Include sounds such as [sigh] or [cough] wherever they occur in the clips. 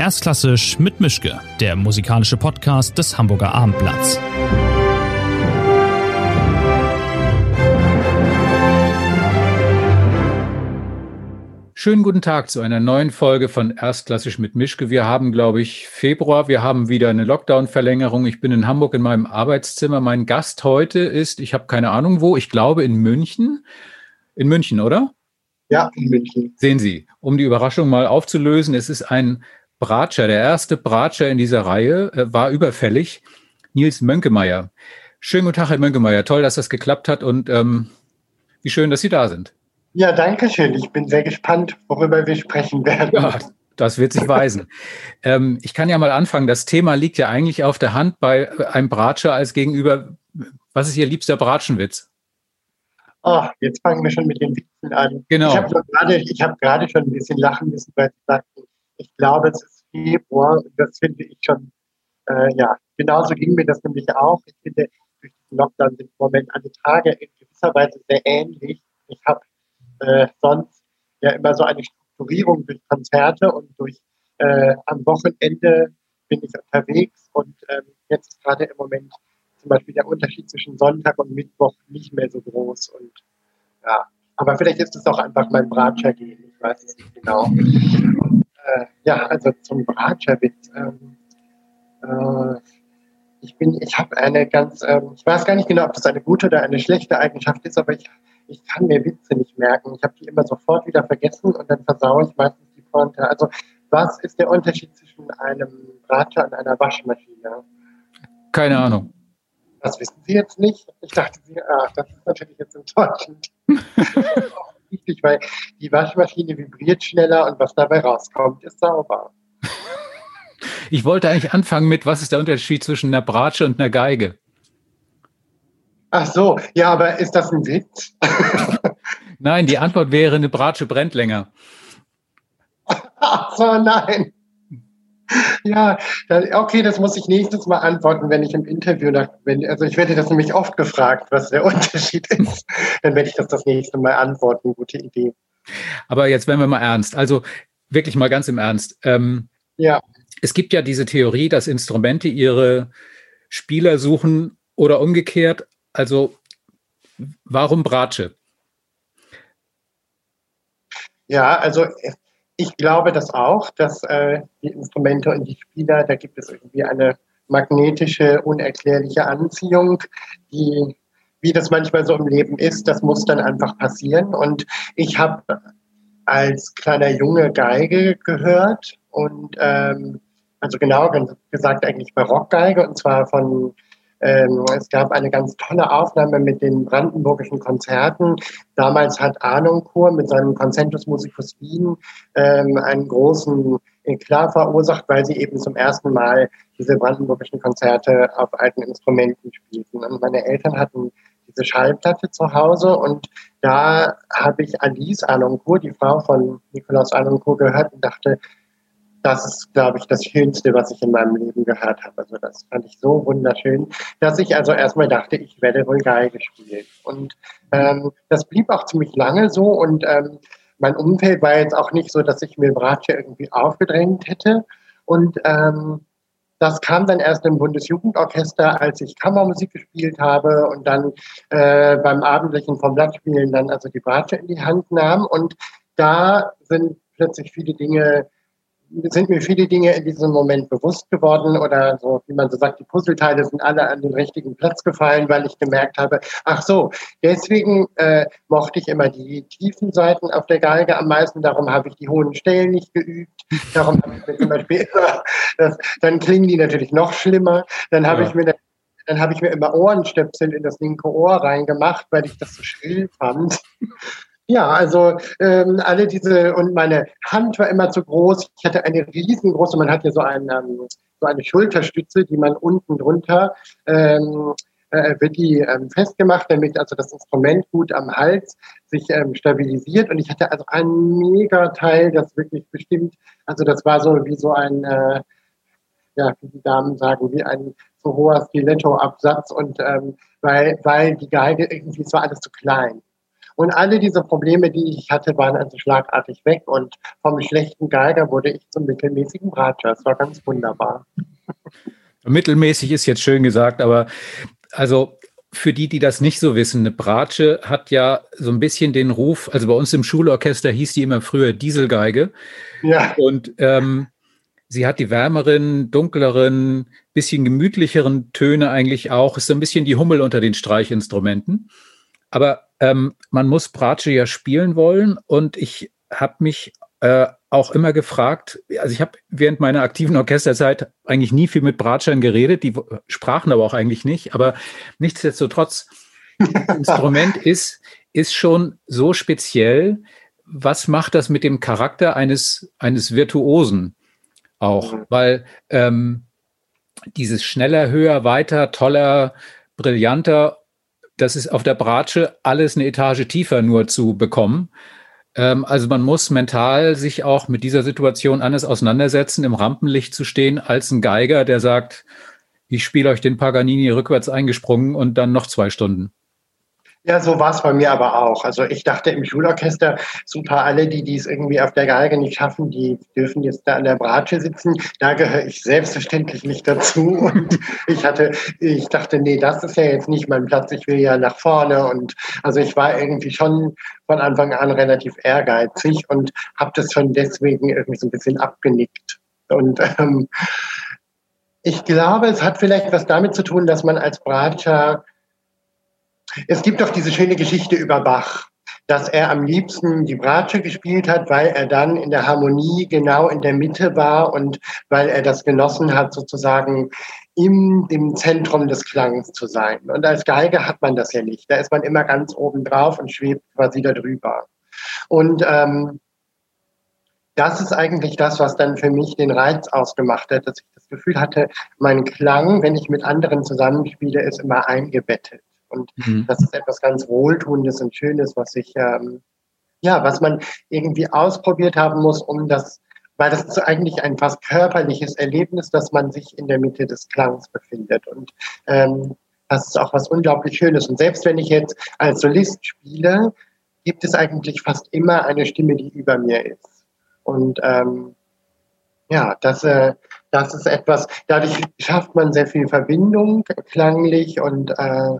Erstklassisch mit Mischke, der musikalische Podcast des Hamburger Abendblatts. Schönen guten Tag zu einer neuen Folge von Erstklassisch mit Mischke. Wir haben, glaube ich, Februar. Wir haben wieder eine Lockdown-Verlängerung. Ich bin in Hamburg in meinem Arbeitszimmer. Mein Gast heute ist, ich habe keine Ahnung wo, ich glaube in München. In München, oder? Ja, in München. Sehen Sie, um die Überraschung mal aufzulösen, es ist ein Bratscher, der erste Bratscher in dieser Reihe, äh, war überfällig. Nils Mönkemeyer. Schönen guten Tag, Herr Mönkemeyer. Toll, dass das geklappt hat und ähm, wie schön, dass Sie da sind. Ja, danke schön. Ich bin sehr gespannt, worüber wir sprechen werden. Ja, das wird sich weisen. [laughs] ähm, ich kann ja mal anfangen. Das Thema liegt ja eigentlich auf der Hand bei einem Bratscher als gegenüber. Was ist Ihr liebster Bratschenwitz? Oh, jetzt fangen wir schon mit den Witzen an. Genau. Ich habe gerade hab schon ein bisschen lachen müssen, weil Sie sagten, ich glaube, es ist Februar. Das finde ich schon, äh, ja, genauso ging mir das nämlich auch. Ich finde, durch den Lockdown sind im Moment alle Tage in gewisser Weise sehr ähnlich. Ich habe äh, sonst ja immer so eine Strukturierung durch Konzerte und durch äh, am Wochenende bin ich unterwegs und ähm, jetzt ist gerade im Moment zum Beispiel der Unterschied zwischen Sonntag und Mittwoch nicht mehr so groß und ja, aber vielleicht ist es auch einfach mein Bratscher-Gehen, ich weiß es nicht genau äh, ja, also zum Bratscherwitz. Ähm, äh, ich bin, ich habe eine ganz, ähm, ich weiß gar nicht genau, ob das eine gute oder eine schlechte Eigenschaft ist, aber ich, ich kann mir Witze nicht merken. Ich habe die immer sofort wieder vergessen und dann versaue ich meistens die Pointe. Also, was ist der Unterschied zwischen einem Bratscher und einer Waschmaschine? Keine Ahnung. Das wissen Sie jetzt nicht? Ich dachte, Sie, ach, das ist natürlich jetzt enttäuschend. [laughs] wichtig, weil die Waschmaschine vibriert schneller und was dabei rauskommt, ist sauber. [laughs] Ich wollte eigentlich anfangen mit, was ist der Unterschied zwischen einer Bratsche und einer Geige? Ach so, ja, aber ist das ein Witz? [laughs] nein, die Antwort wäre, eine Bratsche brennt länger. [laughs] Ach so, nein. Ja, okay, das muss ich nächstes Mal antworten, wenn ich im Interview nach, wenn, also ich werde das nämlich oft gefragt, was der [laughs] Unterschied ist. Dann werde ich das das nächste Mal antworten. Gute Idee. Aber jetzt werden wir mal ernst. Also wirklich mal ganz im Ernst. Ähm, ja. Es gibt ja diese Theorie, dass Instrumente ihre Spieler suchen oder umgekehrt. Also warum Bratsche? Ja, also ich glaube das auch, dass äh, die Instrumente und die Spieler, da gibt es irgendwie eine magnetische, unerklärliche Anziehung, die, wie das manchmal so im Leben ist, das muss dann einfach passieren. Und ich habe als kleiner Junge Geige gehört und ähm, also genau gesagt eigentlich Barockgeige und zwar von ähm, es gab eine ganz tolle Aufnahme mit den brandenburgischen Konzerten. Damals hat Arnoncourt mit seinem Concentus Musicus Wien ähm, einen großen Eklat verursacht, weil sie eben zum ersten Mal diese brandenburgischen Konzerte auf alten Instrumenten spielten. Und meine Eltern hatten diese Schallplatte zu Hause und da habe ich Alice Arnoncourt, die Frau von Nikolaus Arnoncourt, gehört und dachte, das ist, glaube ich, das Schönste, was ich in meinem Leben gehört habe. Also das fand ich so wunderschön, dass ich also erstmal dachte, ich werde wohl Geige spielen. Und ähm, das blieb auch ziemlich lange so und ähm, mein Umfeld war jetzt auch nicht so, dass ich mir Bratsche irgendwie aufgedrängt hätte. Und ähm, das kam dann erst im Bundesjugendorchester, als ich Kammermusik gespielt habe und dann äh, beim abendlichen vom Blattspielen dann also die Bratsche in die Hand nahm. Und da sind plötzlich viele Dinge sind mir viele Dinge in diesem Moment bewusst geworden oder so, wie man so sagt, die Puzzleteile sind alle an den richtigen Platz gefallen, weil ich gemerkt habe, ach so, deswegen äh, mochte ich immer die tiefen Seiten auf der Geige am meisten, darum habe ich die hohen Stellen nicht geübt, darum habe ich mir zum Beispiel immer, [laughs] das, dann klingen die natürlich noch schlimmer, dann habe ja. ich mir dann habe ich mir immer Ohrenstöpsel in das linke Ohr reingemacht, weil ich das so schrill fand. Ja, also ähm, alle diese und meine Hand war immer zu groß. Ich hatte eine riesengroße, man hat ja so, ein, ähm, so eine Schulterstütze, die man unten drunter ähm, äh, wird die ähm, festgemacht, damit also das Instrument gut am Hals sich ähm, stabilisiert. Und ich hatte also ein mega Teil, das wirklich bestimmt, also das war so wie so ein, äh, ja, wie die Damen sagen, wie ein so hoher Stiletto-Absatz und ähm, weil, weil die Geige irgendwie, es war alles zu klein. Und alle diese Probleme, die ich hatte, waren also schlagartig weg. Und vom schlechten Geiger wurde ich zum mittelmäßigen Bratscher. Das war ganz wunderbar. [laughs] Mittelmäßig ist jetzt schön gesagt, aber also für die, die das nicht so wissen, eine Bratsche hat ja so ein bisschen den Ruf, also bei uns im Schulorchester hieß die immer früher Dieselgeige. Ja. Und ähm, sie hat die wärmeren, dunkleren, bisschen gemütlicheren Töne eigentlich auch. Ist so ein bisschen die Hummel unter den Streichinstrumenten. Aber ähm, man muss Bratsche ja spielen wollen und ich habe mich äh, auch immer gefragt, also ich habe während meiner aktiven Orchesterzeit eigentlich nie viel mit Bratschern geredet, die sprachen aber auch eigentlich nicht, aber nichtsdestotrotz, das Instrument [laughs] ist, ist schon so speziell. Was macht das mit dem Charakter eines, eines Virtuosen auch? Mhm. Weil ähm, dieses schneller, höher, weiter, toller, brillanter, das ist auf der Bratsche alles eine Etage tiefer nur zu bekommen. Ähm, also man muss mental sich auch mit dieser Situation anders auseinandersetzen, im Rampenlicht zu stehen, als ein Geiger, der sagt, ich spiele euch den Paganini rückwärts eingesprungen und dann noch zwei Stunden. Ja, so war es bei mir aber auch. Also ich dachte im Schulorchester, super, alle, die dies irgendwie auf der Geige nicht schaffen, die dürfen jetzt da an der Bratsche sitzen. Da gehöre ich selbstverständlich nicht dazu. [laughs] Und ich hatte, ich dachte, nee, das ist ja jetzt nicht mein Platz. Ich will ja nach vorne. Und also ich war irgendwie schon von Anfang an relativ ehrgeizig und habe das schon deswegen irgendwie so ein bisschen abgenickt. Und ähm, ich glaube, es hat vielleicht was damit zu tun, dass man als Bratscher es gibt doch diese schöne Geschichte über Bach, dass er am liebsten die Bratsche gespielt hat, weil er dann in der Harmonie genau in der Mitte war und weil er das genossen hat, sozusagen im dem Zentrum des Klangs zu sein. Und als Geige hat man das ja nicht. Da ist man immer ganz oben drauf und schwebt quasi darüber. Und ähm, das ist eigentlich das, was dann für mich den Reiz ausgemacht hat, dass ich das Gefühl hatte, mein Klang, wenn ich mit anderen zusammenspiele, ist immer eingebettet. Und mhm. das ist etwas ganz Wohltuendes und Schönes, was ich, ähm, ja, was man irgendwie ausprobiert haben muss, um das, weil das ist eigentlich ein fast körperliches Erlebnis, dass man sich in der Mitte des Klangs befindet. Und ähm, das ist auch was unglaublich Schönes. Und selbst wenn ich jetzt als Solist spiele, gibt es eigentlich fast immer eine Stimme, die über mir ist. Und ähm, ja, das, äh, das ist etwas, dadurch schafft man sehr viel Verbindung klanglich und äh,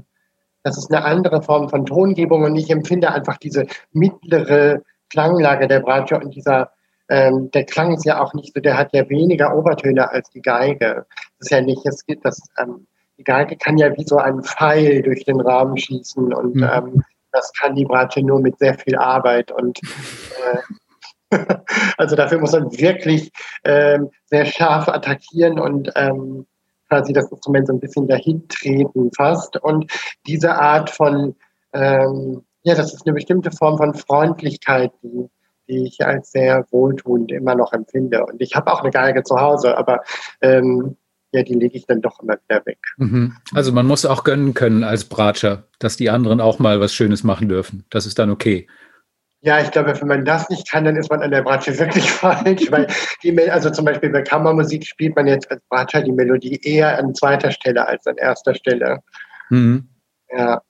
das ist eine andere Form von Tongebung und ich empfinde einfach diese mittlere Klanglage der Bratsche und dieser ähm, der Klang ist ja auch nicht so, der hat ja weniger Obertöne als die Geige. Das ist ja nicht, es geht das, ähm, die Geige kann ja wie so ein Pfeil durch den Rahmen schießen und mhm. ähm, das kann die Bratsche nur mit sehr viel Arbeit und äh, [laughs] also dafür muss man wirklich ähm, sehr scharf attackieren und ähm, quasi das Instrument so ein bisschen dahin treten fast. Und diese Art von, ähm, ja, das ist eine bestimmte Form von Freundlichkeit, die, die ich als sehr wohltuend immer noch empfinde. Und ich habe auch eine Geige zu Hause, aber ähm, ja, die lege ich dann doch immer wieder weg. Mhm. Also man muss auch gönnen können als Bratscher, dass die anderen auch mal was Schönes machen dürfen. Das ist dann okay. Ja, ich glaube, wenn man das nicht kann, dann ist man an der Bratsche wirklich [laughs] falsch, weil die, also zum Beispiel bei Kammermusik spielt man jetzt als Bratscher die Melodie eher an zweiter Stelle als an erster Stelle. Mhm. Ja.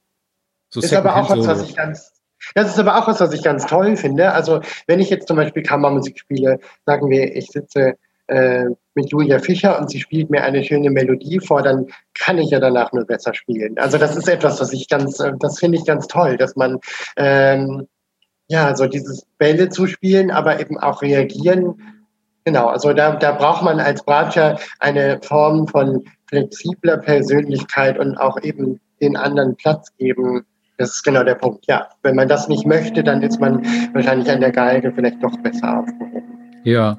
So ist aber auch was, was ich ganz, das ist aber auch was, was ich ganz toll finde. Also, wenn ich jetzt zum Beispiel Kammermusik spiele, sagen wir, ich sitze äh, mit Julia Fischer und sie spielt mir eine schöne Melodie vor, dann kann ich ja danach nur besser spielen. Also, das ist etwas, was ich ganz, äh, das finde ich ganz toll, dass man, ähm, ja, so dieses Bälle zu spielen, aber eben auch reagieren. Genau, also da, da braucht man als Bratscher eine Form von flexibler Persönlichkeit und auch eben den anderen Platz geben. Das ist genau der Punkt. Ja, wenn man das nicht möchte, dann ist man wahrscheinlich an der Geige vielleicht doch besser aufgehoben. Ja,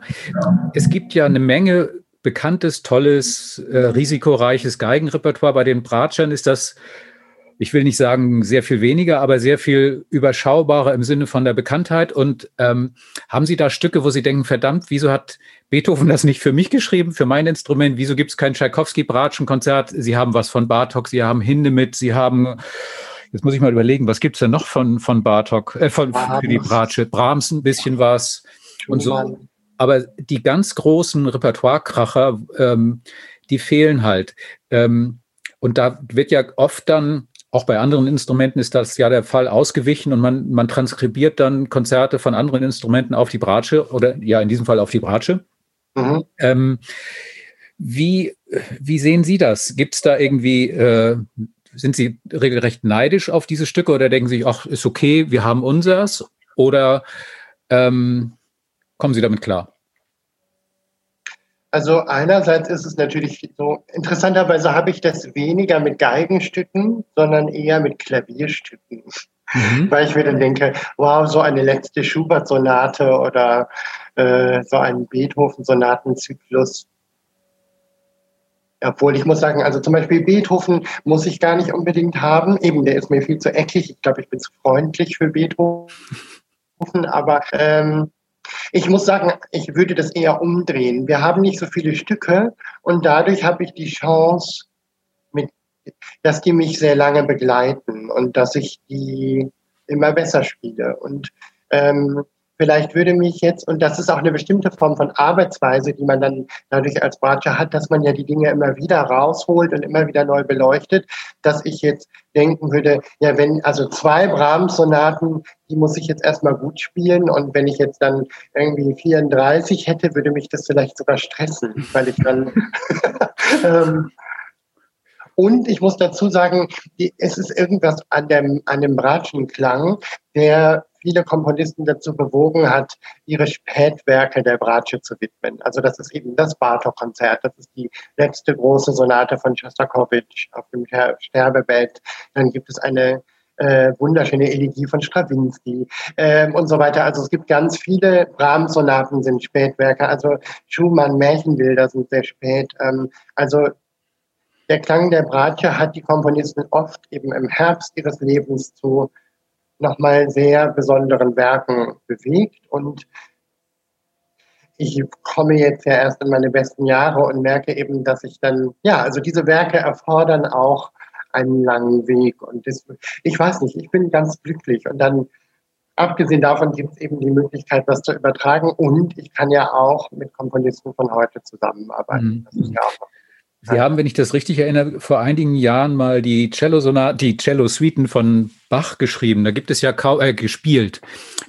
es gibt ja eine Menge bekanntes, tolles, äh, risikoreiches Geigenrepertoire. Bei den Bratschern ist das ich will nicht sagen sehr viel weniger, aber sehr viel überschaubarer im Sinne von der Bekanntheit. Und ähm, haben Sie da Stücke, wo Sie denken, verdammt, wieso hat Beethoven das nicht für mich geschrieben, für mein Instrument? Wieso gibt es kein Tchaikovsky-Bratschen-Konzert? Sie haben was von Bartok, Sie haben Hindemith, Sie haben Jetzt muss ich mal überlegen, was gibt's denn noch von, von Bartok, äh, von, für die Bratsche? Brahms ein bisschen was und so. Aber die ganz großen Repertoirekracher, ähm, die fehlen halt. Ähm, und da wird ja oft dann auch bei anderen Instrumenten ist das ja der Fall ausgewichen und man, man transkribiert dann Konzerte von anderen Instrumenten auf die Bratsche oder ja, in diesem Fall auf die Bratsche. Mhm. Ähm, wie, wie sehen Sie das? Gibt es da irgendwie, äh, sind Sie regelrecht neidisch auf diese Stücke oder denken Sie, ach, ist okay, wir haben unseres? Oder ähm, kommen Sie damit klar? Also einerseits ist es natürlich so, interessanterweise habe ich das weniger mit Geigenstücken, sondern eher mit Klavierstücken. Mhm. Weil ich mir dann denke, wow, so eine letzte Schubert-Sonate oder äh, so ein Beethoven-Sonatenzyklus. Obwohl ich muss sagen, also zum Beispiel Beethoven muss ich gar nicht unbedingt haben. Eben, der ist mir viel zu eckig. Ich glaube, ich bin zu freundlich für Beethoven. Aber ähm, ich muss sagen, ich würde das eher umdrehen. Wir haben nicht so viele Stücke und dadurch habe ich die Chance, mit, dass die mich sehr lange begleiten und dass ich die immer besser spiele. Und ähm, Vielleicht würde mich jetzt, und das ist auch eine bestimmte Form von Arbeitsweise, die man dann dadurch als Bratscher hat, dass man ja die Dinge immer wieder rausholt und immer wieder neu beleuchtet, dass ich jetzt denken würde, ja, wenn, also zwei Brahms-Sonaten, die muss ich jetzt erstmal gut spielen. Und wenn ich jetzt dann irgendwie 34 hätte, würde mich das vielleicht sogar stressen, weil ich dann [laughs] ähm, und ich muss dazu sagen, es ist irgendwas an dem, an dem Bratschenklang, der viele Komponisten dazu bewogen hat, ihre Spätwerke der Bratsche zu widmen. Also das ist eben das Bartok-Konzert, das ist die letzte große Sonate von Schostakowitsch auf dem Sterbebett. Dann gibt es eine äh, wunderschöne Elegie von Stravinsky ähm, und so weiter. Also es gibt ganz viele Brahms-Sonaten sind Spätwerke. Also Schumann, Märchenbilder sind sehr spät. Ähm, also der Klang der Bratsche hat die Komponisten oft eben im Herbst ihres Lebens zu nochmal sehr besonderen Werken bewegt. Und ich komme jetzt ja erst in meine besten Jahre und merke eben, dass ich dann, ja, also diese Werke erfordern auch einen langen Weg. Und das, ich weiß nicht, ich bin ganz glücklich. Und dann, abgesehen davon, gibt es eben die Möglichkeit, was zu übertragen. Und ich kann ja auch mit Komponisten von heute zusammenarbeiten. Das ist ja auch Sie haben, wenn ich das richtig erinnere, vor einigen Jahren mal die Cello-Sonate, die Cello-Suiten von Bach geschrieben. Da gibt es ja kaum, äh, gespielt.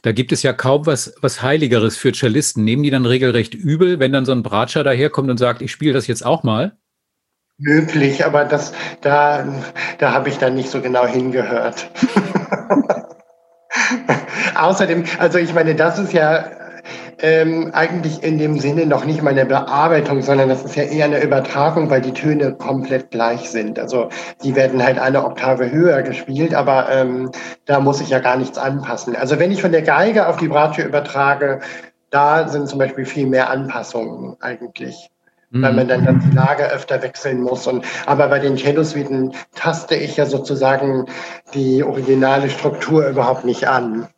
Da gibt es ja kaum was, was Heiligeres für Cellisten. Nehmen die dann regelrecht übel, wenn dann so ein Bratscher daherkommt und sagt, ich spiele das jetzt auch mal? Möglich, aber das, da, da habe ich dann nicht so genau hingehört. [laughs] Außerdem, also ich meine, das ist ja ähm, eigentlich in dem Sinne noch nicht mal eine Bearbeitung, sondern das ist ja eher eine Übertragung, weil die Töne komplett gleich sind. Also die werden halt eine Oktave höher gespielt, aber ähm, da muss ich ja gar nichts anpassen. Also wenn ich von der Geige auf die Bratsche übertrage, da sind zum Beispiel viel mehr Anpassungen eigentlich weil man dann, dann die Lage öfter wechseln muss. Und, aber bei den Cello-Suiten taste ich ja sozusagen die originale Struktur überhaupt nicht an.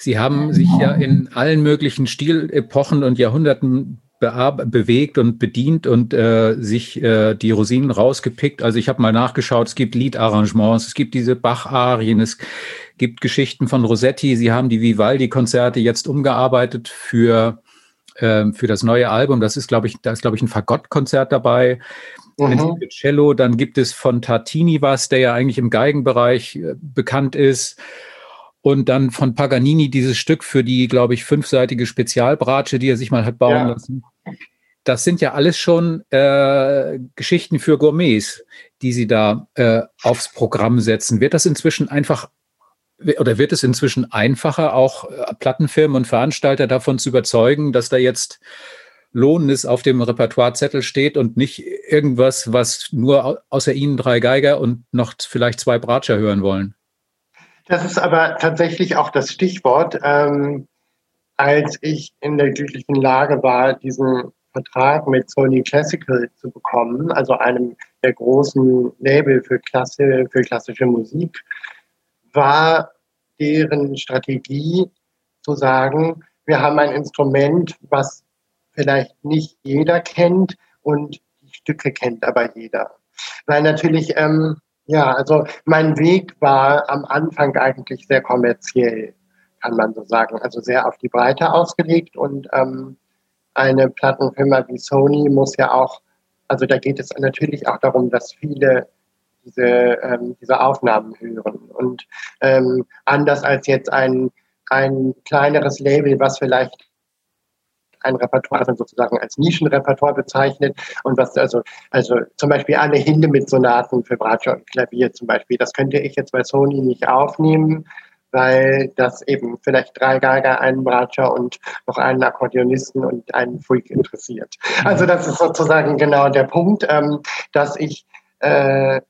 Sie haben sich ja in allen möglichen Stilepochen und Jahrhunderten bewegt und bedient und äh, sich äh, die Rosinen rausgepickt. Also ich habe mal nachgeschaut, es gibt Liedarrangements, es gibt diese Bach-Arien, es gibt Geschichten von Rossetti. Sie haben die Vivaldi-Konzerte jetzt umgearbeitet für, äh, für das neue Album. Das ist, glaube ich, da ist, glaube ich, ein Fagott-Konzert dabei. Mhm. Cello, dann gibt es von Tartini was, der ja eigentlich im Geigenbereich äh, bekannt ist. Und dann von Paganini dieses Stück für die, glaube ich, fünfseitige Spezialbratsche, die er sich mal hat bauen ja. lassen. Das sind ja alles schon äh, Geschichten für Gourmets, die sie da äh, aufs Programm setzen. Wird das inzwischen einfach oder wird es inzwischen einfacher, auch äh, Plattenfirmen und Veranstalter davon zu überzeugen, dass da jetzt Lohnendes auf dem Repertoirezettel steht und nicht irgendwas, was nur außer Ihnen drei Geiger und noch vielleicht zwei Bratscher hören wollen? Das ist aber tatsächlich auch das Stichwort. Ähm, als ich in der glücklichen Lage war, diesen Vertrag mit Sony Classical zu bekommen, also einem der großen Label für, Klasse, für klassische Musik, war deren Strategie zu sagen, wir haben ein Instrument, was vielleicht nicht jeder kennt und die Stücke kennt aber jeder. Weil natürlich ähm, ja, also mein Weg war am Anfang eigentlich sehr kommerziell, kann man so sagen. Also sehr auf die Breite ausgelegt und ähm, eine Plattenfirma wie Sony muss ja auch, also da geht es natürlich auch darum, dass viele diese, ähm, diese Aufnahmen hören. Und ähm, anders als jetzt ein, ein kleineres Label, was vielleicht ein Repertoire also sozusagen als Nischenrepertoire bezeichnet und was also also zum Beispiel alle Hinde mit Sonaten für Bratsche und Klavier zum Beispiel, das könnte ich jetzt bei Sony nicht aufnehmen, weil das eben vielleicht drei Geiger, einen Bratscher und noch einen Akkordeonisten und einen Freak interessiert. Also das ist sozusagen genau der Punkt, ähm, dass ich äh,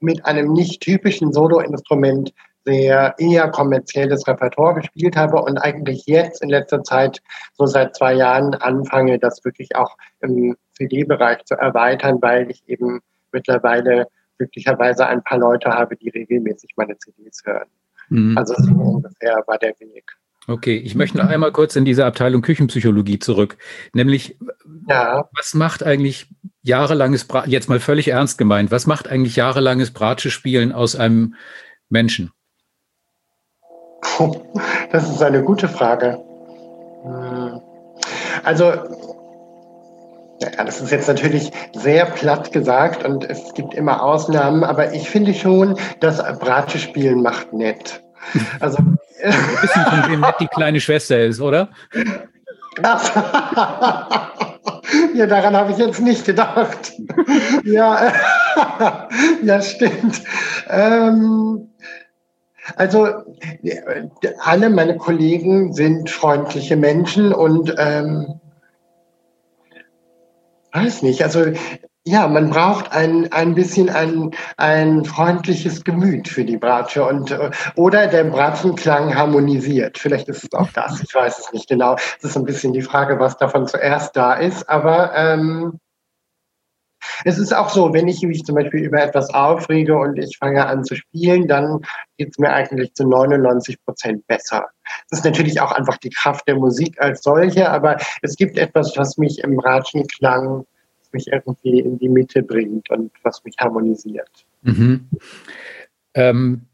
mit einem nicht typischen Soloinstrument sehr eher kommerzielles Repertoire gespielt habe und eigentlich jetzt in letzter Zeit, so seit zwei Jahren, anfange, das wirklich auch im CD-Bereich zu erweitern, weil ich eben mittlerweile glücklicherweise ein paar Leute habe, die regelmäßig meine CDs hören. Mhm. Also so ungefähr war der Weg. Okay, ich möchte noch einmal kurz in diese Abteilung Küchenpsychologie zurück. Nämlich, ja. was macht eigentlich jahrelanges, Bra jetzt mal völlig ernst gemeint, was macht eigentlich jahrelanges Bratsche-Spielen aus einem Menschen? Das ist eine gute Frage. Hm. Also, ja, das ist jetzt natürlich sehr platt gesagt und es gibt immer Ausnahmen, aber ich finde schon, dass Bratsche spielen macht nett. Also, Wir wissen, von wem nett die kleine Schwester ist, oder? [laughs] ja, daran habe ich jetzt nicht gedacht. ja, [laughs] ja, stimmt. Ähm, also alle meine Kollegen sind freundliche Menschen und ähm, weiß nicht, also ja, man braucht ein, ein bisschen ein, ein freundliches Gemüt für die Bratsche und äh, oder der Bratschenklang harmonisiert. Vielleicht ist es auch das, ich weiß es nicht genau. Es ist ein bisschen die Frage, was davon zuerst da ist, aber ähm, es ist auch so, wenn ich mich zum Beispiel über etwas aufrege und ich fange an zu spielen, dann geht es mir eigentlich zu 99 Prozent besser. Das ist natürlich auch einfach die Kraft der Musik als solche, aber es gibt etwas, was mich im Ratschenklang, mich irgendwie in die Mitte bringt und was mich harmonisiert. Mhm. Ähm,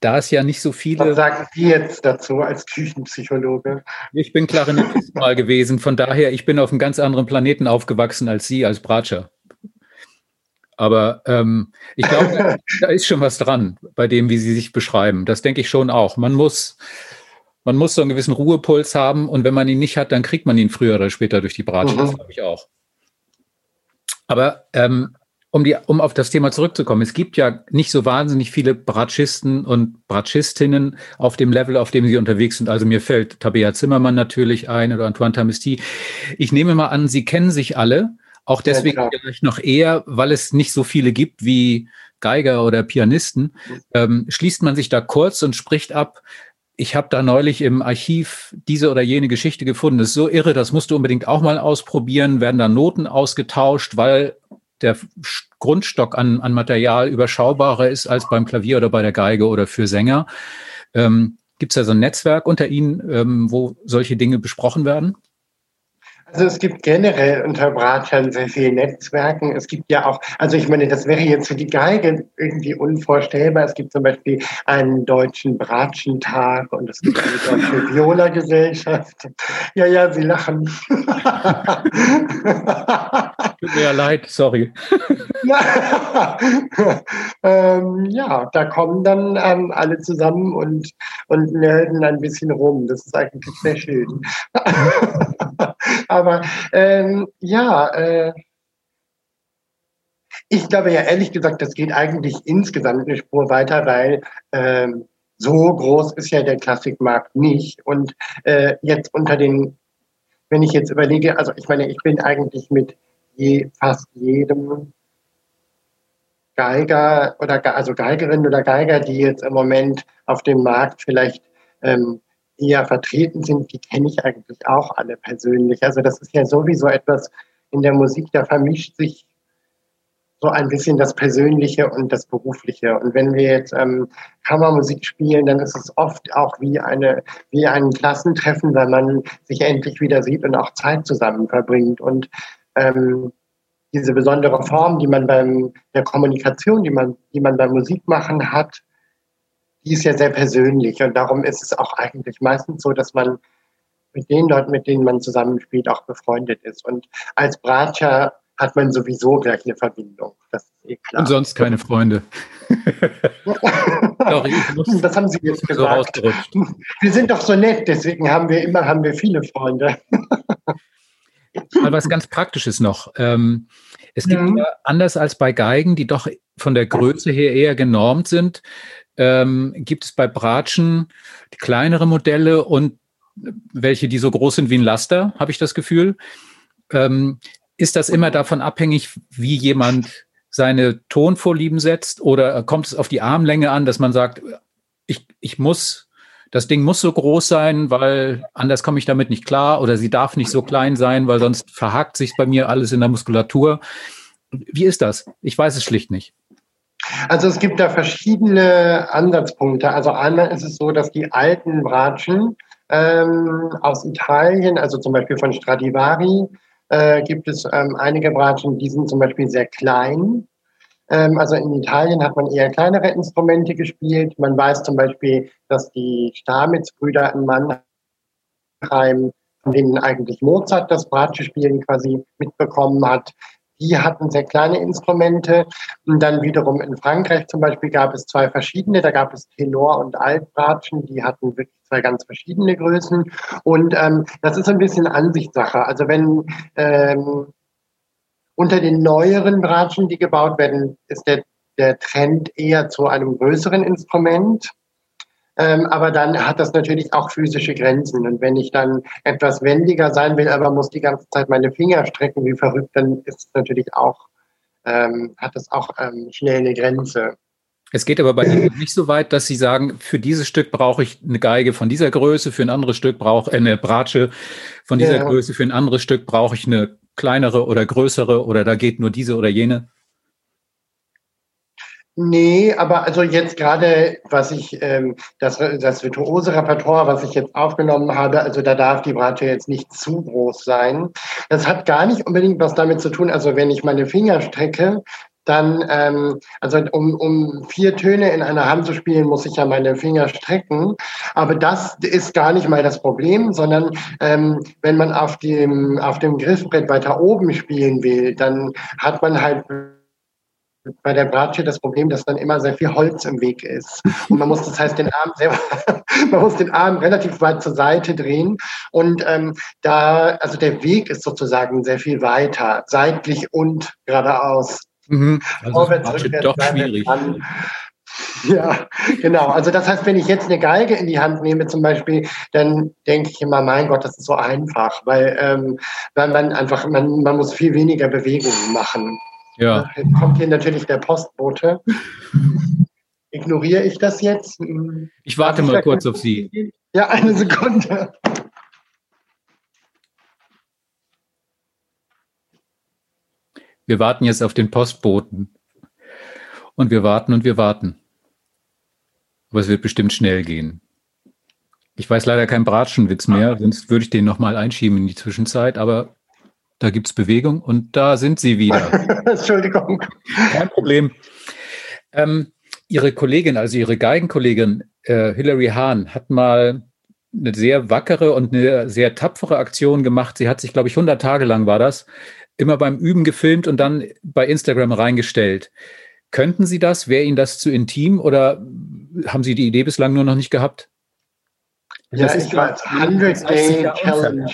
da es ja nicht so viele. Was sagen Sie jetzt dazu als Küchenpsychologe? Ich bin Klarinettist mal gewesen, von daher, ich bin auf einem ganz anderen Planeten aufgewachsen als Sie als Bratscher. Aber ähm, ich glaube, [laughs] da ist schon was dran bei dem, wie Sie sich beschreiben. Das denke ich schon auch. Man muss, man muss so einen gewissen Ruhepuls haben und wenn man ihn nicht hat, dann kriegt man ihn früher oder später durch die Bratsche. Mhm. Das glaube ich auch. Aber ähm, um, die, um auf das Thema zurückzukommen, es gibt ja nicht so wahnsinnig viele Bratschisten und Bratschistinnen auf dem Level, auf dem sie unterwegs sind. Also mir fällt Tabea Zimmermann natürlich ein oder Antoine Tamisti. Ich nehme mal an, Sie kennen sich alle auch deswegen ja, vielleicht noch eher, weil es nicht so viele gibt wie Geiger oder Pianisten, ähm, schließt man sich da kurz und spricht ab, ich habe da neulich im Archiv diese oder jene Geschichte gefunden. Das ist so irre, das musst du unbedingt auch mal ausprobieren. Werden da Noten ausgetauscht, weil der Grundstock an, an Material überschaubarer ist als beim Klavier oder bei der Geige oder für Sänger. Ähm, Gibt es da so ein Netzwerk unter Ihnen, ähm, wo solche Dinge besprochen werden? Also es gibt generell unter Bratschern sehr viele Netzwerken. Es gibt ja auch, also ich meine, das wäre jetzt für die Geige irgendwie unvorstellbar. Es gibt zum Beispiel einen deutschen Bratschentag und es gibt eine deutsche [laughs] Viola-Gesellschaft. Ja, ja, Sie lachen. Tut mir ja leid, sorry. ja, [laughs] ähm, ja da kommen dann ähm, alle zusammen und, und nerden ein bisschen rum. Das ist eigentlich sehr schön. [laughs] Aber ähm, ja, äh, ich glaube ja ehrlich gesagt, das geht eigentlich insgesamt eine Spur weiter, weil ähm, so groß ist ja der Klassikmarkt nicht. Und äh, jetzt unter den, wenn ich jetzt überlege, also ich meine, ich bin eigentlich mit je, fast jedem Geiger oder also Geigerin oder Geiger, die jetzt im Moment auf dem Markt vielleicht ähm, eher vertreten sind, die kenne ich eigentlich auch alle persönlich. Also das ist ja sowieso etwas in der Musik, da vermischt sich so ein bisschen das Persönliche und das Berufliche. Und wenn wir jetzt ähm, Kammermusik spielen, dann ist es oft auch wie eine wie ein Klassentreffen, weil man sich endlich wieder sieht und auch Zeit zusammen verbringt. Und ähm, diese besondere Form, die man beim der Kommunikation, die man die man beim Musikmachen hat, die ist ja sehr persönlich und darum ist es auch eigentlich meistens so, dass man mit den Leuten, mit denen man zusammenspielt, auch befreundet ist. Und als Bratscher hat man sowieso gleich eine Verbindung. Das ist eh klar. Und sonst keine Freunde. [laughs] Sorry, muss, das haben Sie jetzt gesagt. Wir sind doch so nett, deswegen haben wir immer haben wir viele Freunde. Mal was ganz Praktisches noch. Ähm, es gibt ja. anders als bei Geigen, die doch von der Größe her eher genormt sind, ähm, gibt es bei Bratschen kleinere Modelle und welche, die so groß sind wie ein Laster, habe ich das Gefühl. Ähm, ist das immer davon abhängig, wie jemand seine Tonvorlieben setzt oder kommt es auf die Armlänge an, dass man sagt, ich, ich muss, das Ding muss so groß sein, weil anders komme ich damit nicht klar oder sie darf nicht so klein sein, weil sonst verhakt sich bei mir alles in der Muskulatur. Wie ist das? Ich weiß es schlicht nicht. Also es gibt da verschiedene Ansatzpunkte. Also einmal ist es so, dass die alten Bratschen ähm, aus Italien, also zum Beispiel von Stradivari, äh, gibt es ähm, einige Bratschen, die sind zum Beispiel sehr klein. Ähm, also in Italien hat man eher kleinere Instrumente gespielt. Man weiß zum Beispiel, dass die Stamitz-Brüder in Mannheim, von denen eigentlich Mozart das Bratsche-Spielen quasi mitbekommen hat, die hatten sehr kleine Instrumente. Und dann wiederum in Frankreich zum Beispiel gab es zwei verschiedene. Da gab es Tenor und Altbratschen. Die hatten wirklich zwei ganz verschiedene Größen. Und ähm, das ist ein bisschen Ansichtssache. Also wenn ähm, unter den neueren Bratschen, die gebaut werden, ist der, der Trend eher zu einem größeren Instrument. Ähm, aber dann hat das natürlich auch physische Grenzen. Und wenn ich dann etwas wendiger sein will, aber muss die ganze Zeit meine Finger strecken wie verrückt, dann ist es natürlich auch, ähm, hat es auch ähm, schnell eine Grenze. Es geht aber bei Ihnen nicht so weit, dass Sie sagen, für dieses Stück brauche ich eine Geige von dieser Größe, für ein anderes Stück brauche ich äh, eine Bratsche von dieser ja. Größe, für ein anderes Stück brauche ich eine kleinere oder größere oder da geht nur diese oder jene. Nee, aber also jetzt gerade, was ich, ähm, das, das virtuose Repertoire, was ich jetzt aufgenommen habe, also da darf die Bratsche jetzt nicht zu groß sein. Das hat gar nicht unbedingt was damit zu tun, also wenn ich meine Finger strecke, dann, ähm, also um, um vier Töne in einer Hand zu spielen, muss ich ja meine Finger strecken. Aber das ist gar nicht mal das Problem, sondern ähm, wenn man auf dem, auf dem Griffbrett weiter oben spielen will, dann hat man halt bei der Bratsche das Problem, dass dann immer sehr viel Holz im Weg ist. Und man muss, das heißt, den Arm sehr, [laughs] man muss den Arm relativ weit zur Seite drehen. Und ähm, da, also der Weg ist sozusagen sehr viel weiter, seitlich und geradeaus. Mhm. Also Bratsche doch schwierig. Dran. Ja, genau. Also das heißt, wenn ich jetzt eine Geige in die Hand nehme zum Beispiel, dann denke ich immer, mein Gott, das ist so einfach, weil, ähm, weil man einfach, man, man muss viel weniger Bewegungen machen. Ja. Jetzt kommt hier natürlich der Postbote. [laughs] Ignoriere ich das jetzt? Ich warte mal kurz auf Sie. Ja, eine Sekunde. Wir warten jetzt auf den Postboten. Und wir warten und wir warten. Aber es wird bestimmt schnell gehen. Ich weiß leider keinen Bratschenwitz mehr, sonst würde ich den nochmal einschieben in die Zwischenzeit, aber da gibt es Bewegung und da sind Sie wieder. [laughs] Entschuldigung. Kein Problem. Ähm, Ihre Kollegin, also Ihre Geigenkollegin äh, Hilary Hahn, hat mal eine sehr wackere und eine sehr tapfere Aktion gemacht. Sie hat sich, glaube ich, 100 Tage lang war das, immer beim Üben gefilmt und dann bei Instagram reingestellt. Könnten Sie das? Wäre Ihnen das zu intim oder haben Sie die Idee bislang nur noch nicht gehabt? Ja, das ich weiß. 100 Day Challenge.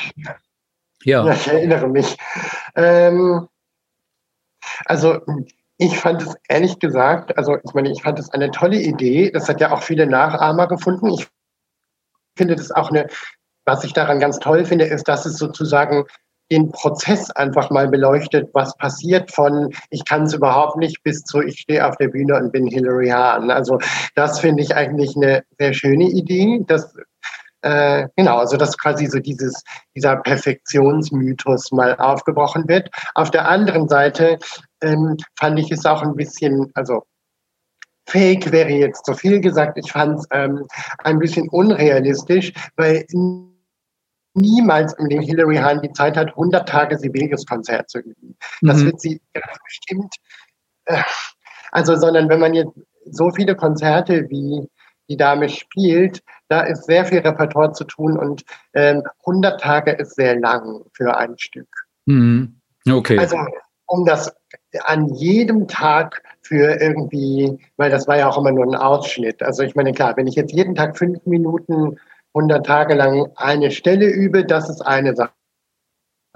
Ja ich erinnere mich. Ähm, also ich fand es ehrlich gesagt, also ich meine, ich fand es eine tolle Idee. Das hat ja auch viele Nachahmer gefunden. Ich finde das auch eine, was ich daran ganz toll finde, ist, dass es sozusagen den Prozess einfach mal beleuchtet, was passiert von ich kann es überhaupt nicht bis zu ich stehe auf der Bühne und bin Hillary Hahn. Also das finde ich eigentlich eine sehr schöne Idee. Das äh, genau, also dass quasi so dieses, dieser Perfektionsmythos mal aufgebrochen wird. Auf der anderen Seite ähm, fand ich es auch ein bisschen, also Fake wäre jetzt zu viel gesagt. Ich fand es ähm, ein bisschen unrealistisch, weil niemals in dem Hillary Hahn die Zeit hat, 100 Tage Sibelius-Konzert zu üben. Das mhm. wird sie bestimmt, äh, also, sondern wenn man jetzt so viele Konzerte wie die Dame spielt, da ist sehr viel Repertoire zu tun und ähm, 100 Tage ist sehr lang für ein Stück. Mhm. Okay. Also um das an jedem Tag für irgendwie, weil das war ja auch immer nur ein Ausschnitt. Also ich meine, klar, wenn ich jetzt jeden Tag fünf Minuten 100 Tage lang eine Stelle übe, das ist eine Sache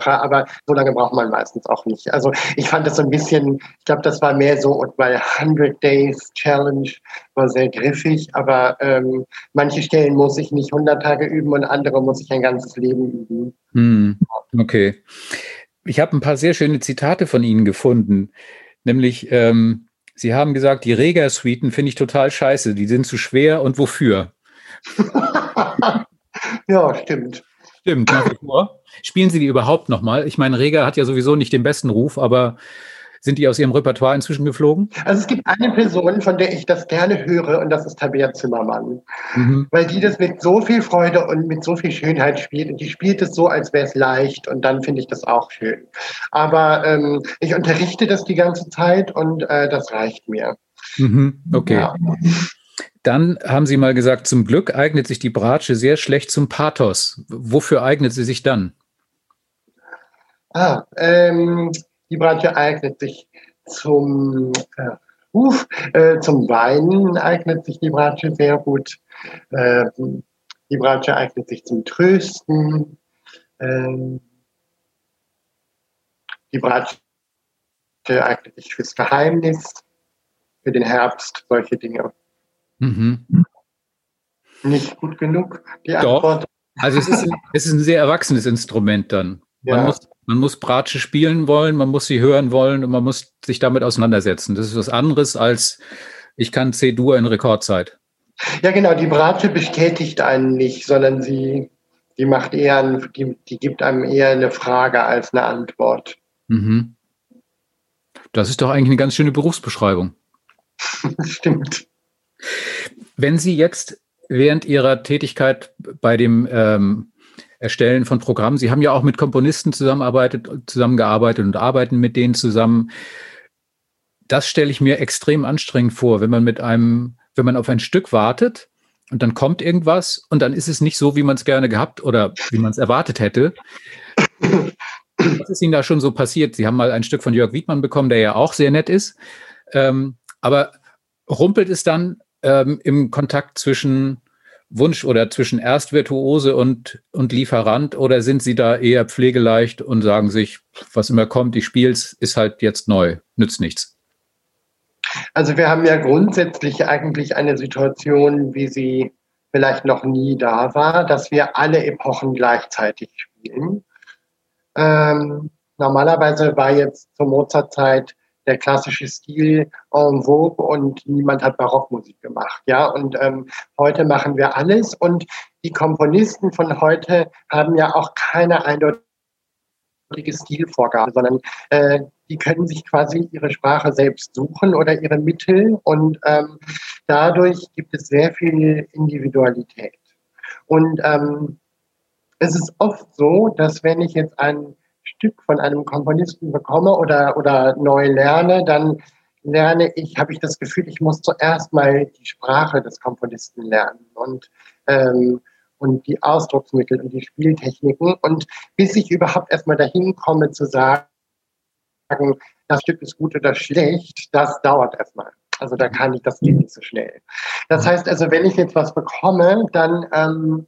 aber so lange braucht man meistens auch nicht. Also ich fand das so ein bisschen, ich glaube, das war mehr so, und weil 100 Days Challenge war sehr griffig, aber ähm, manche Stellen muss ich nicht 100 Tage üben und andere muss ich ein ganzes Leben üben. Hm, okay. Ich habe ein paar sehr schöne Zitate von Ihnen gefunden, nämlich ähm, Sie haben gesagt, die Rega-Suiten finde ich total scheiße, die sind zu schwer und wofür? [laughs] ja, stimmt. Stimmt, nach wie vor. Spielen Sie die überhaupt nochmal? Ich meine, Rega hat ja sowieso nicht den besten Ruf, aber sind die aus Ihrem Repertoire inzwischen geflogen? Also es gibt eine Person, von der ich das gerne höre, und das ist Tabea Zimmermann. Mhm. Weil die das mit so viel Freude und mit so viel Schönheit spielt. Und die spielt es so, als wäre es leicht. Und dann finde ich das auch schön. Aber ähm, ich unterrichte das die ganze Zeit und äh, das reicht mir. Mhm. Okay. Ja. Dann haben Sie mal gesagt, zum Glück eignet sich die Bratsche sehr schlecht zum Pathos. Wofür eignet sie sich dann? Ah, ähm, die Bratsche eignet sich zum, äh, uf, äh, zum Weinen, eignet sich die Bratsche sehr gut. Äh, die Bratsche eignet sich zum Trösten. Ähm, die Bratsche eignet sich fürs Geheimnis, für den Herbst, solche Dinge. Mhm. Nicht gut genug, die Antwort. Doch. Also es ist, es ist ein sehr erwachsenes Instrument dann. Ja. Man, muss, man muss Bratsche spielen wollen, man muss sie hören wollen und man muss sich damit auseinandersetzen. Das ist was anderes als ich kann C-Dur in Rekordzeit. Ja, genau, die Bratsche bestätigt einen nicht, sondern sie, die macht eher, die, die gibt einem eher eine Frage als eine Antwort. Mhm. Das ist doch eigentlich eine ganz schöne Berufsbeschreibung. [laughs] Stimmt. Wenn Sie jetzt während Ihrer Tätigkeit bei dem ähm, Erstellen von Programmen, Sie haben ja auch mit Komponisten zusammenarbeitet, zusammengearbeitet und arbeiten mit denen zusammen. Das stelle ich mir extrem anstrengend vor, wenn man mit einem, wenn man auf ein Stück wartet und dann kommt irgendwas und dann ist es nicht so, wie man es gerne gehabt oder wie man es erwartet hätte. Was ist Ihnen da schon so passiert? Sie haben mal ein Stück von Jörg Wiedmann bekommen, der ja auch sehr nett ist. Ähm, aber rumpelt es dann ähm, im Kontakt zwischen Wunsch oder zwischen Erstvirtuose und, und Lieferant oder sind Sie da eher pflegeleicht und sagen sich, was immer kommt, ich spiele es, ist halt jetzt neu, nützt nichts? Also wir haben ja grundsätzlich eigentlich eine Situation, wie sie vielleicht noch nie da war, dass wir alle Epochen gleichzeitig spielen. Ähm, normalerweise war jetzt zur Mozartzeit der klassische Stil en vogue und niemand hat Barockmusik gemacht. Ja, und ähm, heute machen wir alles und die Komponisten von heute haben ja auch keine eindeutige Stilvorgabe, sondern äh, die können sich quasi ihre Sprache selbst suchen oder ihre Mittel und ähm, dadurch gibt es sehr viel Individualität. Und ähm, es ist oft so, dass wenn ich jetzt ein Stück von einem Komponisten bekomme oder, oder neu lerne, dann lerne ich, habe ich das Gefühl, ich muss zuerst mal die Sprache des Komponisten lernen und, ähm, und die Ausdrucksmittel und die Spieltechniken. Und bis ich überhaupt erstmal dahin komme zu sagen, das Stück ist gut oder schlecht, das dauert erstmal. Also da kann ich, das geht nicht so schnell. Das heißt also, wenn ich jetzt was bekomme, dann ähm,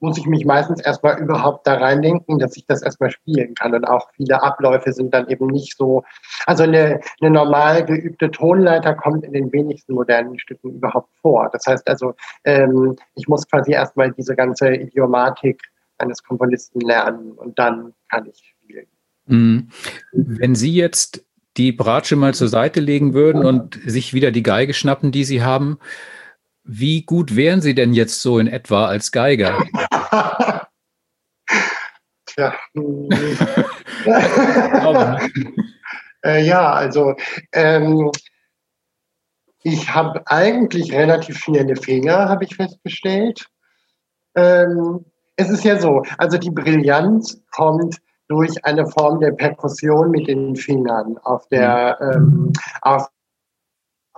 muss ich mich meistens erstmal überhaupt da reindenken, dass ich das erstmal spielen kann. Und auch viele Abläufe sind dann eben nicht so. Also eine, eine normal geübte Tonleiter kommt in den wenigsten modernen Stücken überhaupt vor. Das heißt also, ähm, ich muss quasi erstmal diese ganze Idiomatik eines Komponisten lernen und dann kann ich spielen. Mhm. Wenn Sie jetzt die Bratsche mal zur Seite legen würden und sich wieder die Geige schnappen, die Sie haben, wie gut wären Sie denn jetzt so in etwa als Geiger? [laughs] Tja. äh, [laughs] ja, also ähm, ich habe eigentlich relativ schnelle Finger, habe ich festgestellt. Ähm, es ist ja so, also die Brillanz kommt durch eine Form der Perkussion mit den Fingern auf der ähm, auf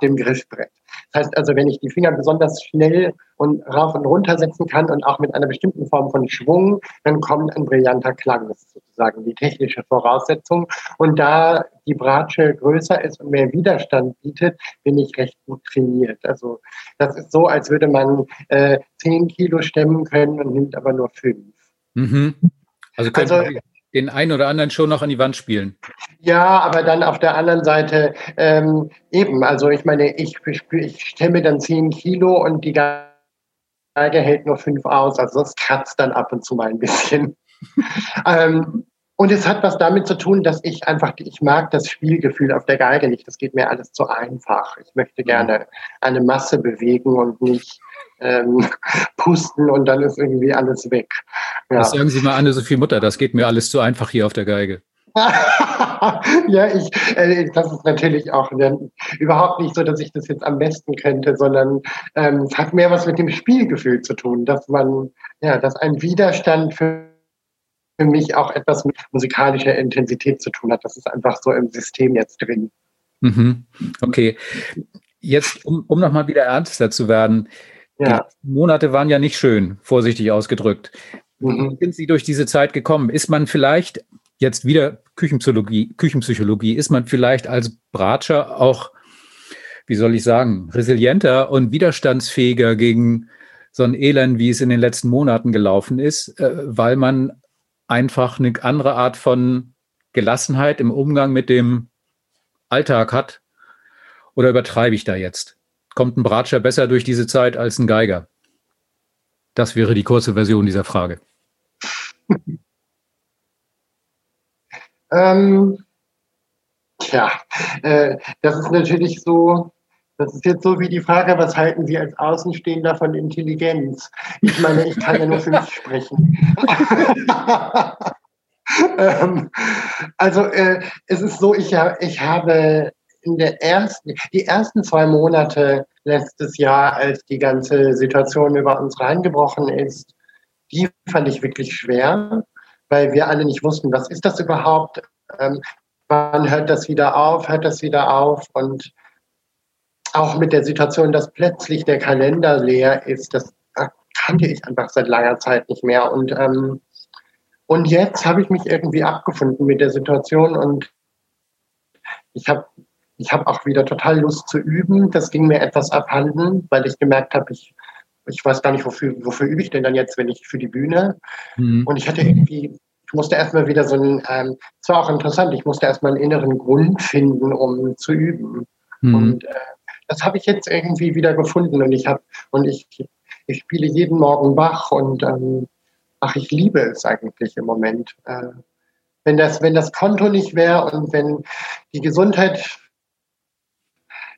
dem Griffbrett. Das heißt also, wenn ich die Finger besonders schnell und rauf und runter setzen kann und auch mit einer bestimmten Form von Schwung, dann kommt ein brillanter Klang. Das ist sozusagen die technische Voraussetzung. Und da die Bratsche größer ist und mehr Widerstand bietet, bin ich recht gut trainiert. Also das ist so, als würde man äh, 10 Kilo stemmen können und nimmt aber nur fünf. Mhm. Also, also den einen oder anderen schon noch an die Wand spielen. Ja, aber dann auf der anderen Seite ähm, eben, also ich meine, ich, ich, ich stemme dann 10 Kilo und die Geige hält nur fünf aus, also das kratzt dann ab und zu mal ein bisschen. [laughs] ähm, und es hat was damit zu tun, dass ich einfach, ich mag das Spielgefühl auf der Geige nicht. Das geht mir alles zu einfach. Ich möchte mhm. gerne eine Masse bewegen und nicht ähm, [laughs] pusten und dann ist irgendwie alles weg. Ja. Das sagen Sie mal, Anne-Sophie Mutter, das geht mir alles zu einfach hier auf der Geige. [laughs] ja, ich, äh, das ist natürlich auch ne, überhaupt nicht so, dass ich das jetzt am besten könnte, sondern ähm, es hat mehr was mit dem Spielgefühl zu tun, dass man, ja, dass ein Widerstand für für mich auch etwas mit musikalischer Intensität zu tun hat. Das ist einfach so im System jetzt drin. Mhm. Okay. Jetzt, um, um nochmal wieder ernster zu werden. Ja. Die Monate waren ja nicht schön, vorsichtig ausgedrückt. Mhm. Wie sind Sie durch diese Zeit gekommen? Ist man vielleicht, jetzt wieder Küchenpsychologie, Küchenpsychologie, ist man vielleicht als Bratscher auch, wie soll ich sagen, resilienter und widerstandsfähiger gegen so ein Elend, wie es in den letzten Monaten gelaufen ist, äh, weil man einfach eine andere Art von Gelassenheit im Umgang mit dem Alltag hat? Oder übertreibe ich da jetzt? Kommt ein Bratscher besser durch diese Zeit als ein Geiger? Das wäre die kurze Version dieser Frage. [laughs] ähm, tja, äh, das ist natürlich so, das ist jetzt so wie die Frage, was halten Sie als Außenstehender von Intelligenz? Ich meine, ich kann ja nur für mich sprechen. [laughs] ähm, also äh, es ist so, ich, ich habe in der ersten, die ersten zwei Monate letztes Jahr, als die ganze Situation über uns reingebrochen ist, die fand ich wirklich schwer, weil wir alle nicht wussten, was ist das überhaupt? Ähm, wann hört das wieder auf? Hört das wieder auf? Und auch mit der Situation, dass plötzlich der Kalender leer ist, das kannte ich einfach seit langer Zeit nicht mehr. Und, ähm, und jetzt habe ich mich irgendwie abgefunden mit der Situation und ich habe ich hab auch wieder total Lust zu üben. Das ging mir etwas abhanden, weil ich gemerkt habe, ich, ich weiß gar nicht, wofür, wofür übe ich denn dann jetzt, wenn ich für die Bühne. Mhm. Und ich hatte irgendwie, ich musste erstmal wieder so ein, ähm, es war auch interessant, ich musste erstmal einen inneren Grund finden, um zu üben. Mhm. Und äh, das habe ich jetzt irgendwie wieder gefunden und ich habe und ich, ich spiele jeden Morgen Bach und ähm, ach, ich liebe es eigentlich im Moment. Äh, wenn das, wenn das Konto nicht wäre und wenn die Gesundheit,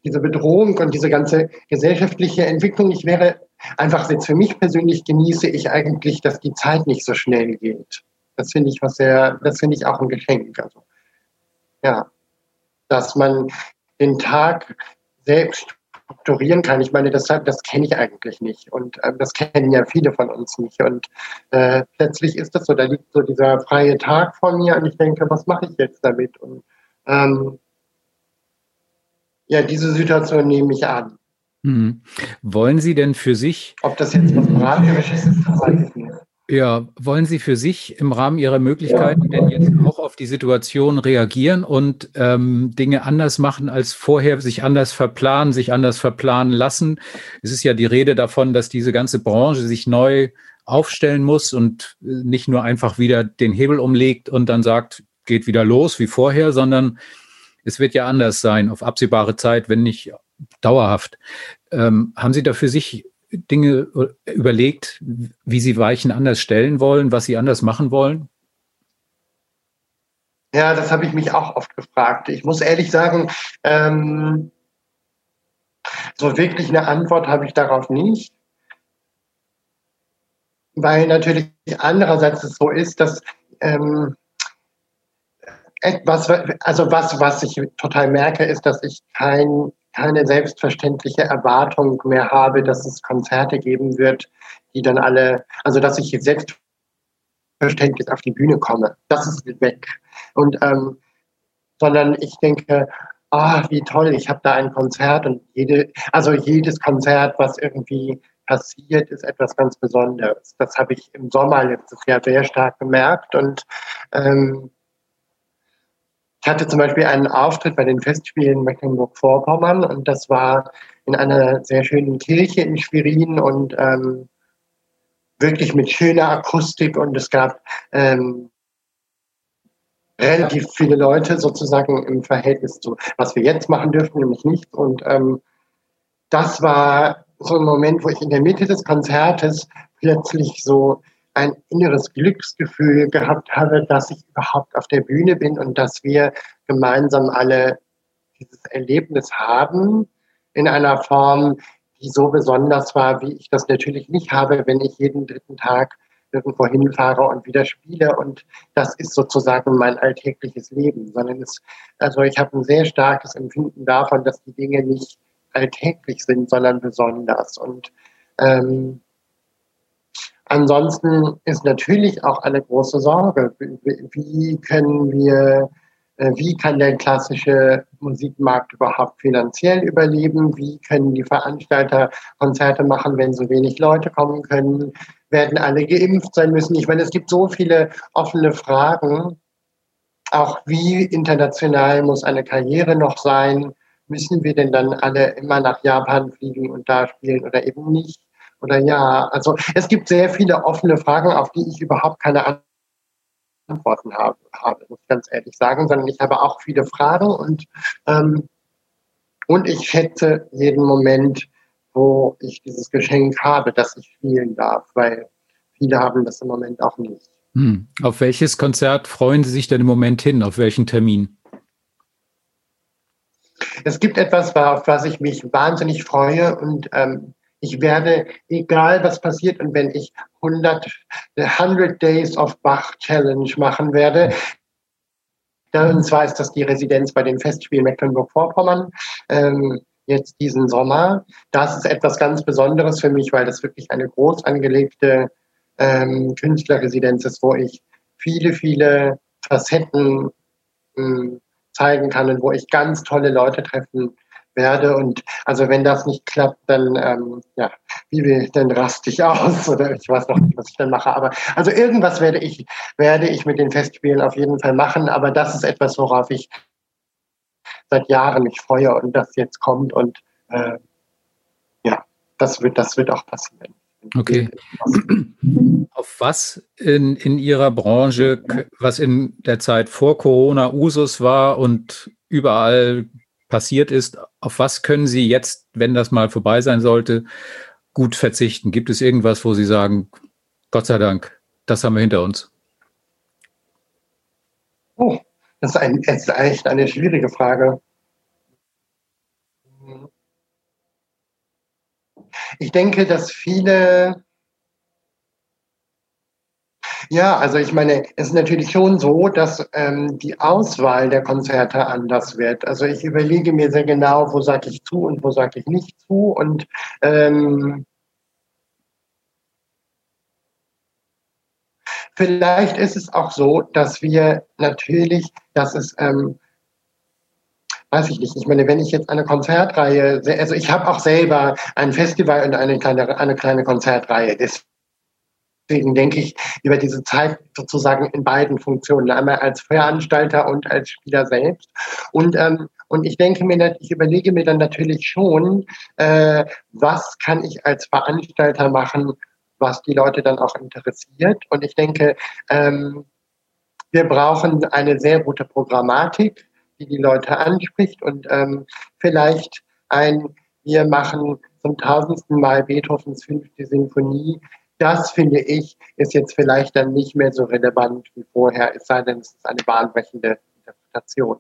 diese Bedrohung und diese ganze gesellschaftliche Entwicklung nicht wäre, einfach jetzt für mich persönlich genieße ich eigentlich, dass die Zeit nicht so schnell geht. Das finde ich was sehr, das finde ich auch ein Geschenk. Also, ja, dass man den Tag selbst strukturieren kann. Ich meine, deshalb, das kenne ich eigentlich nicht. Und äh, das kennen ja viele von uns nicht. Und äh, plötzlich ist das so, da liegt so dieser freie Tag vor mir und ich denke, was mache ich jetzt damit? Und ähm, ja, diese Situation nehme ich an. Mhm. Wollen Sie denn für sich. Ob das jetzt was Moralisches ist, weiß ich nicht. Ja, wollen Sie für sich im Rahmen Ihrer Möglichkeiten denn jetzt auch auf die Situation reagieren und ähm, Dinge anders machen als vorher, sich anders verplanen, sich anders verplanen lassen? Es ist ja die Rede davon, dass diese ganze Branche sich neu aufstellen muss und äh, nicht nur einfach wieder den Hebel umlegt und dann sagt, geht wieder los wie vorher, sondern es wird ja anders sein auf absehbare Zeit, wenn nicht dauerhaft. Ähm, haben Sie da für sich Dinge äh, überlegt, wie Sie Weichen anders stellen wollen, was Sie anders machen wollen? Ja, das habe ich mich auch oft gefragt. Ich muss ehrlich sagen, ähm, so wirklich eine Antwort habe ich darauf nicht. Weil natürlich andererseits es so ist, dass ähm, etwas, also was, was ich total merke, ist, dass ich kein keine selbstverständliche Erwartung mehr habe, dass es Konzerte geben wird, die dann alle, also dass ich selbstverständlich auf die Bühne komme. Das ist weg. Und ähm, sondern ich denke, ah, wie toll, ich habe da ein Konzert und jede, also jedes Konzert, was irgendwie passiert, ist etwas ganz Besonderes. Das habe ich im Sommer letztes Jahr sehr stark gemerkt und ähm, ich hatte zum Beispiel einen Auftritt bei den Festspielen Mecklenburg-Vorpommern und das war in einer sehr schönen Kirche in Schwerin und ähm, wirklich mit schöner Akustik und es gab ähm, relativ viele Leute sozusagen im Verhältnis zu, was wir jetzt machen dürfen, nämlich nichts. Und ähm, das war so ein Moment, wo ich in der Mitte des Konzertes plötzlich so ein inneres Glücksgefühl gehabt habe, dass ich überhaupt auf der Bühne bin und dass wir gemeinsam alle dieses Erlebnis haben in einer Form, die so besonders war, wie ich das natürlich nicht habe, wenn ich jeden dritten Tag irgendwo hinfahre und wieder spiele. Und das ist sozusagen mein alltägliches Leben, sondern es, also ich habe ein sehr starkes Empfinden davon, dass die Dinge nicht alltäglich sind, sondern besonders. Und ähm, Ansonsten ist natürlich auch eine große Sorge, wie können wir, äh, wie kann der klassische Musikmarkt überhaupt finanziell überleben? Wie können die Veranstalter Konzerte machen, wenn so wenig Leute kommen können? Werden alle geimpft sein müssen? Ich meine, es gibt so viele offene Fragen. Auch wie international muss eine Karriere noch sein? Müssen wir denn dann alle immer nach Japan fliegen und da spielen oder eben nicht? Oder ja, also es gibt sehr viele offene Fragen, auf die ich überhaupt keine Antworten habe, habe muss ich ganz ehrlich sagen, sondern ich habe auch viele Fragen und, ähm, und ich schätze jeden Moment, wo ich dieses Geschenk habe, dass ich spielen darf, weil viele haben das im Moment auch nicht. Hm. Auf welches Konzert freuen Sie sich denn im Moment hin? Auf welchen Termin? Es gibt etwas, auf was ich mich wahnsinnig freue und ähm, ich werde, egal was passiert, und wenn ich 100, 100 Days of Bach Challenge machen werde, dann zwar ist das die Residenz bei den Festspielen Mecklenburg-Vorpommern, ähm, jetzt diesen Sommer. Das ist etwas ganz Besonderes für mich, weil das wirklich eine groß angelegte ähm, Künstlerresidenz ist, wo ich viele, viele Facetten ähm, zeigen kann und wo ich ganz tolle Leute treffen werde. Und also wenn das nicht klappt, dann ähm, ja, wie will, dann raste ich aus [laughs] oder ich weiß noch nicht, was ich dann mache. Aber also irgendwas werde ich, werde ich mit den Festspielen auf jeden Fall machen. Aber das ist etwas, worauf ich seit Jahren mich freue und das jetzt kommt. Und äh, ja, das wird, das wird auch passieren. Okay. Auf was in, in Ihrer Branche, was in der Zeit vor Corona Usus war und überall passiert ist, auf was können Sie jetzt, wenn das mal vorbei sein sollte, gut verzichten? Gibt es irgendwas, wo Sie sagen, Gott sei Dank, das haben wir hinter uns? Oh, das ist, ein, das ist echt eine schwierige Frage. Ich denke, dass viele ja, also ich meine, es ist natürlich schon so, dass ähm, die Auswahl der Konzerte anders wird. Also ich überlege mir sehr genau, wo sage ich zu und wo sage ich nicht zu. Und ähm, vielleicht ist es auch so, dass wir natürlich, dass es ähm, weiß ich nicht. Ich meine, wenn ich jetzt eine Konzertreihe, also ich habe auch selber ein Festival und eine kleine, eine kleine Konzertreihe. Das Deswegen denke ich über diese Zeit sozusagen in beiden Funktionen, einmal als Veranstalter und als Spieler selbst. Und, ähm, und ich denke mir, ich überlege mir dann natürlich schon, äh, was kann ich als Veranstalter machen, was die Leute dann auch interessiert. Und ich denke, ähm, wir brauchen eine sehr gute Programmatik, die die Leute anspricht und ähm, vielleicht ein, wir machen zum tausendsten Mal Beethovens fünfte Sinfonie das finde ich, ist jetzt vielleicht dann nicht mehr so relevant wie vorher, es sei denn, es ist eine bahnbrechende Interpretation.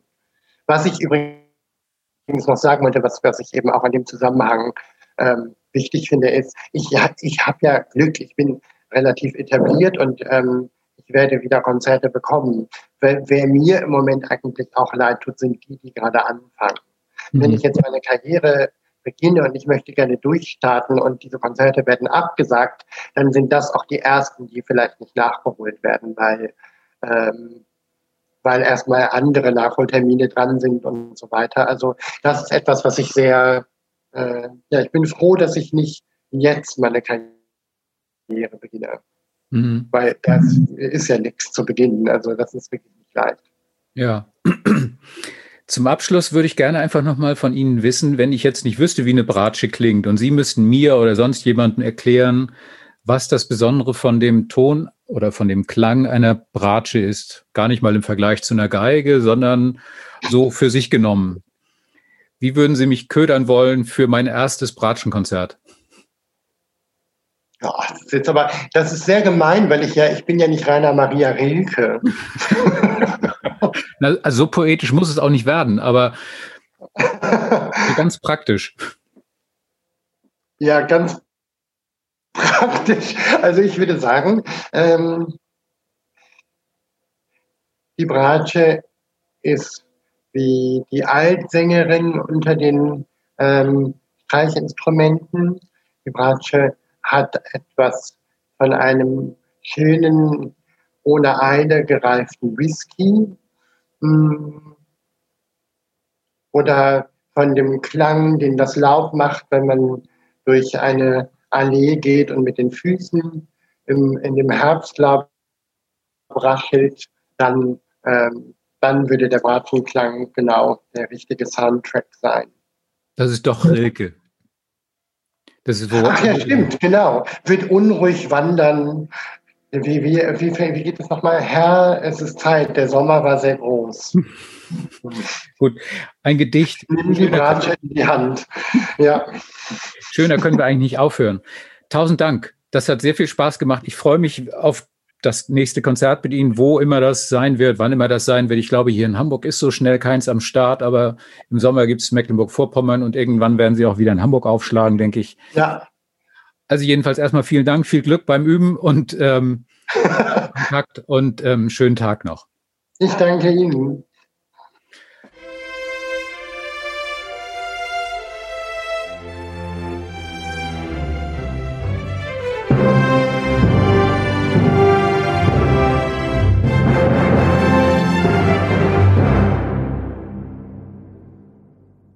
Was ich übrigens noch sagen wollte, was, was ich eben auch an dem Zusammenhang ähm, wichtig finde, ist, ich, ich habe ja Glück, ich bin relativ etabliert und ähm, ich werde wieder Konzerte bekommen. Wer, wer, mir im Moment eigentlich auch leid tut, sind die, die gerade anfangen. Mhm. Wenn ich jetzt meine Karriere beginne und ich möchte gerne durchstarten und diese Konzerte werden abgesagt, dann sind das auch die ersten, die vielleicht nicht nachgeholt werden, weil, ähm, weil erstmal andere Nachholtermine dran sind und so weiter. Also das ist etwas, was ich sehr, äh, ja, ich bin froh, dass ich nicht jetzt meine Karriere beginne. Mhm. Weil das ist ja nichts zu beginnen. Also das ist wirklich nicht leicht. Ja. Zum Abschluss würde ich gerne einfach nochmal von Ihnen wissen, wenn ich jetzt nicht wüsste, wie eine Bratsche klingt und Sie müssten mir oder sonst jemandem erklären, was das Besondere von dem Ton oder von dem Klang einer Bratsche ist. Gar nicht mal im Vergleich zu einer Geige, sondern so für sich genommen. Wie würden Sie mich ködern wollen für mein erstes Bratschenkonzert? Ja, das ist jetzt aber, das ist sehr gemein, weil ich ja, ich bin ja nicht Rainer Maria Rilke. [laughs] Na, also so poetisch muss es auch nicht werden, aber [laughs] ganz praktisch. Ja, ganz praktisch. Also ich würde sagen, ähm, die Bratsche ist wie die Altsängerin unter den ähm, Streichinstrumenten. Die Bratsche hat etwas von einem schönen, ohne Eile gereiften Whisky. Oder von dem Klang, den das Laub macht, wenn man durch eine Allee geht und mit den Füßen im, in dem Herbstlaub rachelt, dann, ähm, dann würde der Bratschenklang genau der richtige Soundtrack sein. Das ist doch Rilke. Das ist Ach ja, stimmt, genau. Wird unruhig wandern. Wie, wie, wie, wie geht es nochmal? Herr, es ist Zeit, der Sommer war sehr groß. [laughs] Gut, ein Gedicht. Nimm die Bratsche in die Hand. Ja. Schöner können wir eigentlich nicht aufhören. Tausend Dank. Das hat sehr viel Spaß gemacht. Ich freue mich auf das nächste Konzert mit Ihnen, wo immer das sein wird, wann immer das sein wird. Ich glaube, hier in Hamburg ist so schnell keins am Start, aber im Sommer gibt es Mecklenburg-Vorpommern und irgendwann werden Sie auch wieder in Hamburg aufschlagen, denke ich. Ja. Also jedenfalls erstmal vielen Dank, viel Glück beim Üben und ähm, [laughs] Kontakt und ähm, schönen Tag noch. Ich danke Ihnen.